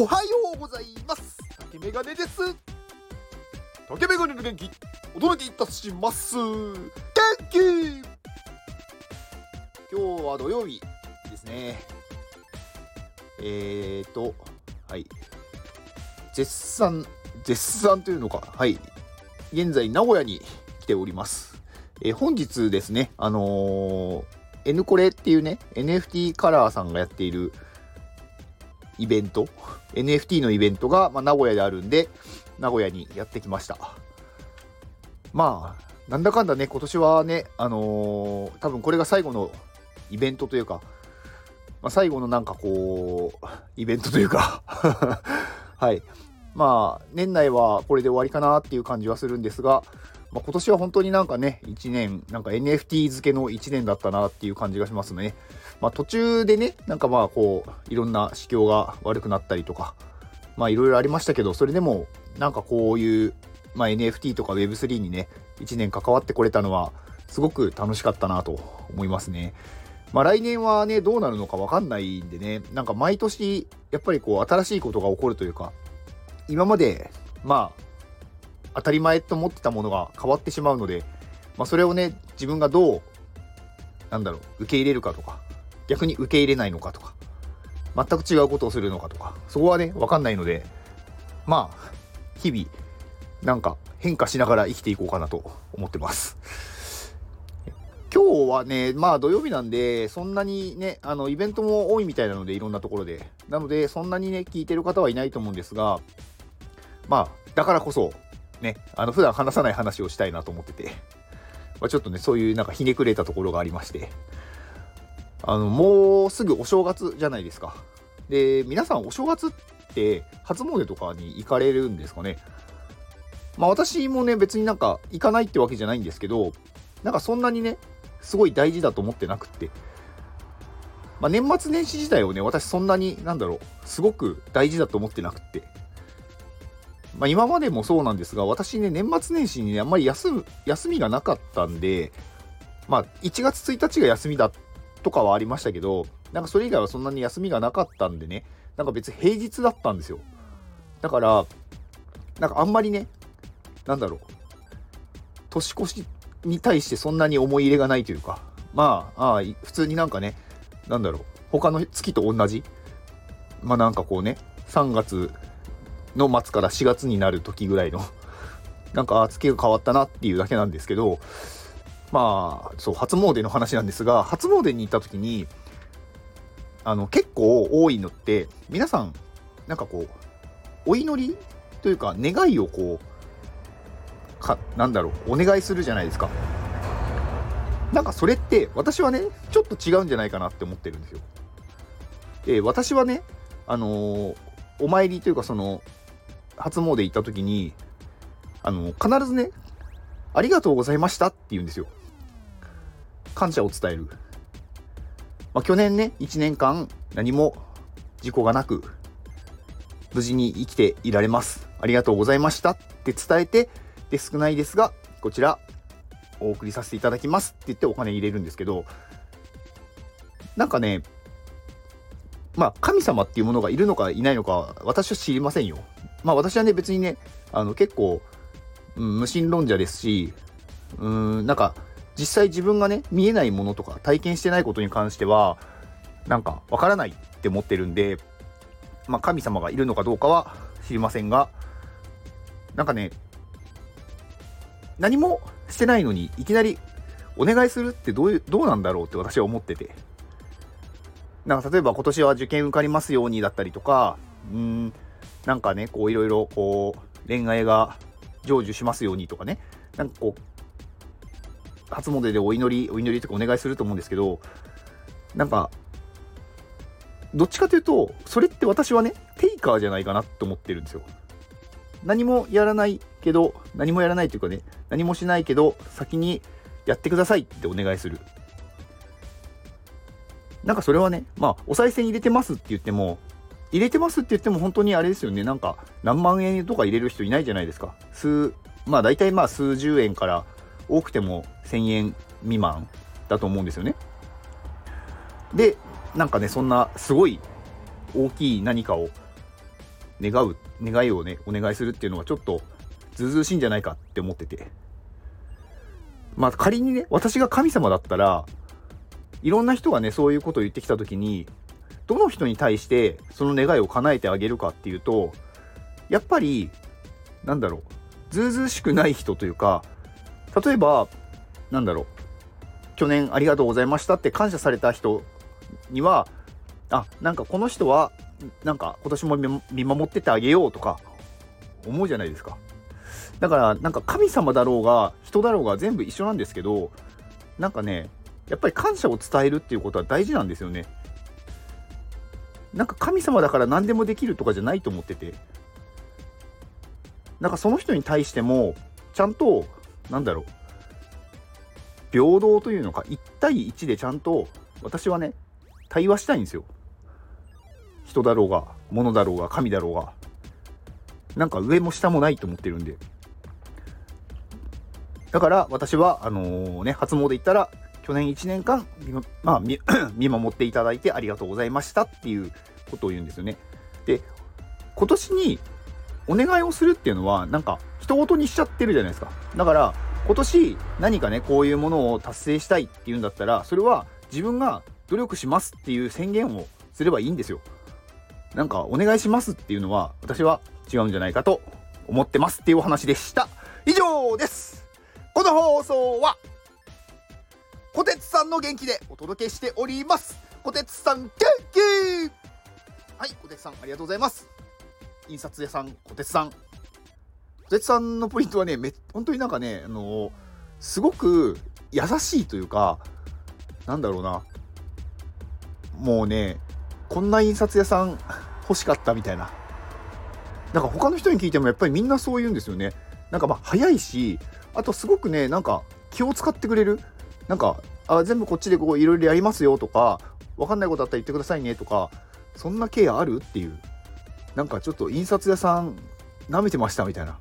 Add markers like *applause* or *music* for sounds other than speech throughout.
おはようございます。竹メガネです。竹メガネの元気お届けいたします。元気。今日は土曜日ですね。えーとはい。絶賛絶賛というのか。はい。現在名古屋に来ております。えー、本日ですねあのー N コレっていうね NFT カラーさんがやっているイベント NFT のイベントが、まあ、名古屋であるんで名古屋にやってきました。まあなんだかんだね今年はねあのー、多分これが最後のイベントというか、まあ、最後のなんかこうイベントというか *laughs* はい。まあ年内はこれで終わりかなっていう感じはするんですが、まあ、今年は本当になんかね1年なんか NFT 漬けの1年だったなっていう感じがしますねまあ、途中でねなんかまあこういろんな市況が悪くなったりとかまあいろいろありましたけどそれでもなんかこういう、まあ、NFT とか Web3 にね1年関わってこれたのはすごく楽しかったなと思いますね。まあ来年はねどうなるのかわかんないんでねなんか毎年やっぱりこう新しいことが起こるというか今までまあ当たり前と思ってたものが変わってしまうので、まあ、それをね自分がどうなんだろう受け入れるかとか逆に受け入れないのかとか全く違うことをするのかとかそこはね分かんないのでまあ日々なんか変化しながら生きていこうかなと思ってます。今日はねまあ土曜日なんでそんなにねあのイベントも多いみたいなのでいろんなところで。なのでそんなにね聞いてる方はいないと思うんですがまあだからこそねあの普段話さない話をしたいなと思ってて、まあ、ちょっとねそういうなんかひねくれたところがありましてあの、もうすぐお正月じゃないですか。で、皆さんお正月って初詣とかに行かれるんですかね？まあ私もね、別になんか行かないってわけじゃないんですけど、なんかそんなにね、すごい大事だと思ってなくって。まあ年末年始自体をね、私そんなに、なんだろう、すごく大事だと思ってなくって。まあ今までもそうなんですが、私ね、年末年始にね、あんまり休む、休みがなかったんで、まあ1月1日が休みだとかはありましたけど、なんかそれ以外はそんなに休みがなかったんでね、なんか別に平日だったんですよ。だから、なんかあんまりね、なんだろう、年越しに対してそんなに思い入れがないというか、まあ、あ普通になんかね、なんだろう、他の月と同じ、まあなんかこうね、3月の末から4月になる時ぐらいの、*laughs* なんか月が変わったなっていうだけなんですけど、まあそう初詣の話なんですが初詣に行った時にあの結構多いのって皆さんなんかこうお祈りというか願いをこうかなんだろうお願いするじゃないですか。なんかそれって私はねちょっと違うんじゃないかなって思ってるんですよ。で私はねあのー、お参りというかその初詣行った時にあの必ずねありがとうございましたって言うんですよ。感謝を伝える。まあ、去年ね、1年間何も事故がなく、無事に生きていられます。ありがとうございましたって伝えて、で、少ないですが、こちら、お送りさせていただきますって言ってお金入れるんですけど、なんかね、まあ、神様っていうものがいるのかいないのか、私は知りませんよ。まあ、私はね、別にね、あの、結構、うん、無神論者ですし、うん、なんか、実際自分がね、見えないものとか体験してないことに関しては、なんかわからないって思ってるんで、まあ神様がいるのかどうかは知りませんが、なんかね、何もしてないのにいきなりお願いするってどういう、どうなんだろうって私は思ってて。なんか例えば今年は受験受かりますようにだったりとか、うん、なんかね、こういろいろこう恋愛が成就しますようにとかね、なんかこう、初詣でお祈り、お祈りとかお願いすると思うんですけど、なんか、どっちかというと、それって私はね、テイカーじゃないかなって思ってるんですよ。何もやらないけど、何もやらないというかね、何もしないけど、先にやってくださいってお願いする。なんかそれはね、まあ、お賽銭入れてますって言っても、入れてますって言っても本当にあれですよね、なんか何万円とか入れる人いないじゃないですか。数、まあ大体まあ数十円から多くても1000円未満だと思うんですよね。で、なんかね、そんなすごい大きい何かを願う願いをねお願いするっていうのはちょっとずうずうしいんじゃないかって思っててまあ仮にね私が神様だったらいろんな人がねそういうことを言ってきた時にどの人に対してその願いを叶えてあげるかっていうとやっぱりなんだろうずうずうしくない人というか例えばなんだろう去年ありがとうございましたって感謝された人にはあなんかこの人はなんか今年も見守っててあげようとか思うじゃないですか。だからなんか神様だろうが人だろうが全部一緒なんですけどなんかねやっぱり感謝を伝えるっていうことは大事なんですよね。なんか神様だから何でもできるとかじゃないと思ってて。なんかその人に対してもちゃんとなんだろう。平等というのか1対1でちゃんと私はね対話したいんですよ。人だろうが物だろうが神だろうが。なんか上も下もないと思ってるんで。だから私はあのー、ね初詣行ったら去年1年間まあ、*clears throat* 見守っていただいてありがとうございましたっていうことを言うんですよね。で今年にお願いをするっていうのはなんか人事にしちゃってるじゃないですか。だから今年何かねこういうものを達成したいっていうんだったらそれは自分が努力しますっていう宣言をすればいいんですよ。なんかお願いしますっていうのは私は違うんじゃないかと思ってますっていうお話でした。以上です。この放送はこてつさんの元気でお届けしております。こてつさん元気！はいこてつさんありがとうございます。印刷屋さんこてつさん。こてつさんのポイントはねめ本当になんかねあのー、すごく優しいというかなんだろうな。もうねこんな印刷屋さん *laughs* 欲しかったみたいな。なんか他の人に聞いてもやっぱりみんなそう言うんですよね。なんかまあ早いしあとすごくねなんか気を使ってくれる。なんかあ全部こっちでこういろいろやりますよとかわかんないことあったら言ってくださいねとかそんなケアあるっていうなんかちょっと印刷屋さん舐めてましたみたいな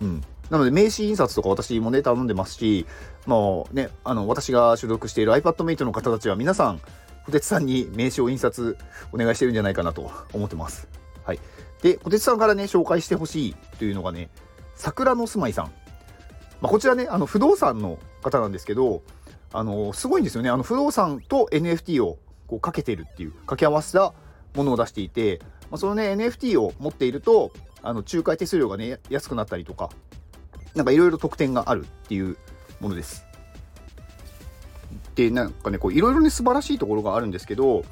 うんなので名刺印刷とか私もね頼んでますしもうねあの私が所属している iPadMate の方たちは皆さん小鉄さんに名刺を印刷お願いしてるんじゃないかなと *laughs* 思ってます。はい。で、小鉄さんからね、紹介してほしいというのがね、桜の住まいさん。まあ、こちらね、あの、不動産の方なんですけど、あの、すごいんですよね。あの、不動産と NFT をこうかけてるっていう、掛け合わせたものを出していて、まあ、そのね、NFT を持っていると、あの、仲介手数料がね、安くなったりとか、なんかいろいろ特典があるっていうものです。でなんかねこういろいろね素晴らしいところがあるんですけど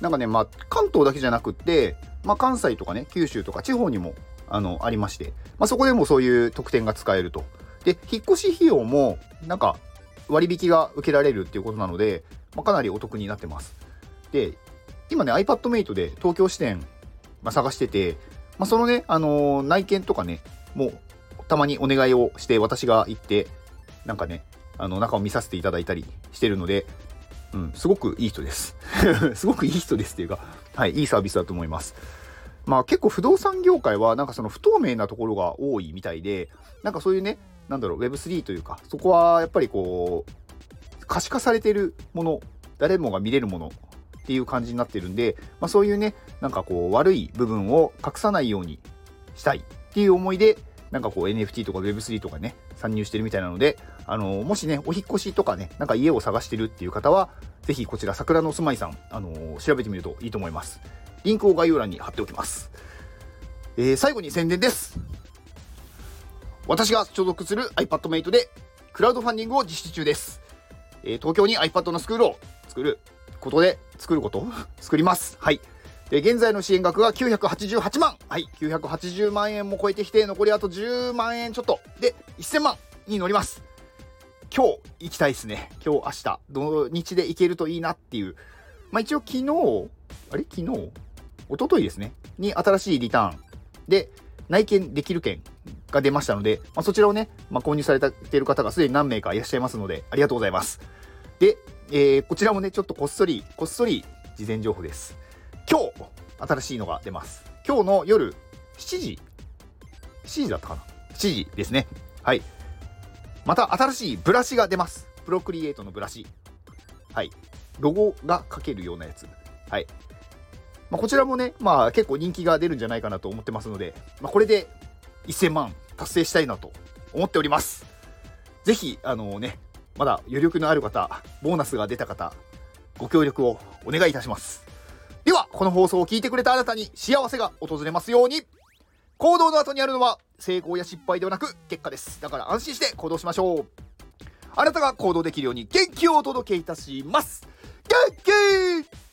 なんかねまあ関東だけじゃなくって、まあ、関西とかね九州とか地方にもあのありまして、まあ、そこでもそういう特典が使えると。で引っ越し費用もなんか割引が受けられるっていうことなので、まあ、かなりお得になってます。で今ね iPadMate で東京支店、まあ、探してて、まあ、そのね、あのー、内見とかねもうたまにお願いをして私が行ってなんかねあの中を見させていただいたりしてるので、うん、すごくいい人です。*laughs* すごくいい人ですっていうか、はい、いいサービスだと思います。まあ結構不動産業界はなんかその不透明なところが多いみたいで、なんかそういうね、なんだろう、Web3 というか、そこはやっぱりこう、可視化されてるもの、誰もが見れるものっていう感じになってるんで、まあそういうね、なんかこう悪い部分を隠さないようにしたいっていう思いで、なんかこう NFT とか Web3 とかね、参入してるみたいなので、あのもしね、お引越しとかね、なんか家を探してるっていう方は、ぜひこちら桜の住まいさん、あの、調べてみるといいと思います。リンクを概要欄に貼っておきます。えー、最後に宣伝です。私が所属する iPadMate でクラウドファンディングを実施中です。えー、東京に iPad のスクールを作ることで、作ること？*laughs* 作ります。はい。で、現在の支援額が988万。はい。980万円も超えてきて、残りあと10万円ちょっと。で、1000万に乗ります。今日行きたいですね。今日、明日、土日で行けるといいなっていう。まあ一応昨日、あれ？昨日？一昨日ですね。に新しいリターンで内見できる券が出ましたので、まあ、そちらをね、まあ、購入されている方がすでに何名かいらっしゃいますので、ありがとうございます。で、えー、こちらもね、ちょっとこっそり、こっそり事前情報です。今日、新しいのが出ます。今日の夜7時、7時だったかな ?7 時ですね。はい。また新しいブラシが出ます。プロクリエイトのブラシ。はい。ロゴが書けるようなやつ。はい。まあ、こちらもね、まあ結構人気が出るんじゃないかなと思ってますので、まあ、これで1000万達成したいなと思っております。ぜひ、あのね、まだ余力のある方、ボーナスが出た方、ご協力をお願いいたします。では、この放送を聞いてくれたあなたに幸せが訪れますように、行動の後にあるのは成功や失敗ではなく結果です。だから安心して行動しましょう。あなたが行動できるように元気をお届けいたします。元気